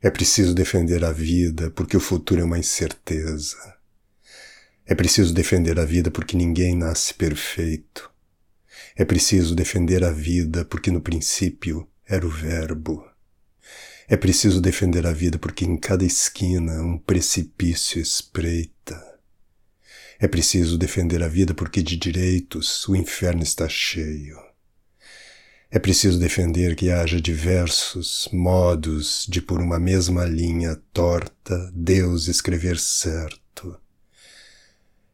É preciso defender a vida porque o futuro é uma incerteza. É preciso defender a vida porque ninguém nasce perfeito. É preciso defender a vida porque no princípio era o Verbo. É preciso defender a vida porque em cada esquina um precipício espreita. É preciso defender a vida porque de direitos o inferno está cheio. É preciso defender que haja diversos modos de, por uma mesma linha torta, Deus escrever certo.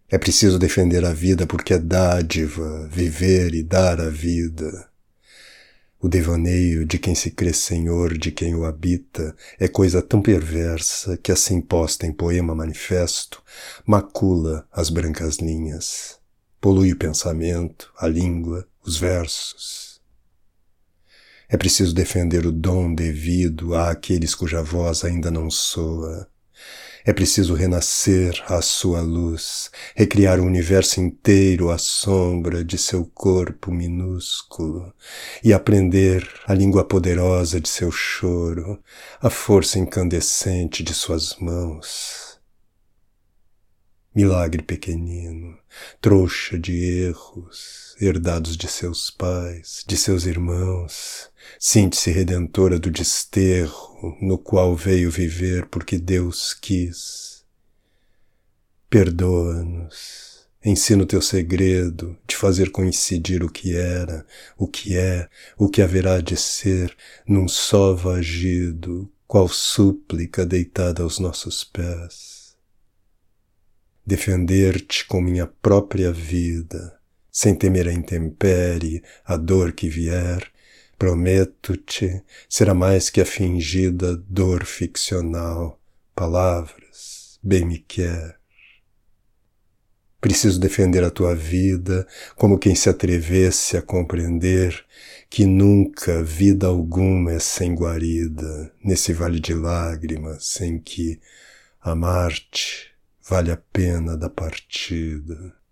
É preciso defender a vida porque é dádiva viver e dar a vida. O devaneio de quem se crê senhor de quem o habita é coisa tão perversa que, assim posta em poema manifesto, macula as brancas linhas, polui o pensamento, a língua, os versos. É preciso defender o dom devido àqueles cuja voz ainda não soa, é preciso renascer à sua luz, recriar o universo inteiro à sombra de seu corpo minúsculo e aprender a língua poderosa de seu choro, a força incandescente de suas mãos. Milagre pequenino, trouxa de erros, herdados de seus pais, de seus irmãos, síntese redentora do desterro no qual veio viver porque Deus quis. Perdoa-nos, ensina o teu segredo de fazer coincidir o que era, o que é, o que haverá de ser, num só vagido, qual súplica deitada aos nossos pés. Defender-te com minha própria vida, sem temer a intempérie, a dor que vier, Prometo-te, será mais que a fingida dor ficcional. Palavras, bem me quer. Preciso defender a tua vida como quem se atrevesse a compreender que nunca vida alguma é sem guarida nesse vale de lágrimas sem que amar-te vale a pena da partida.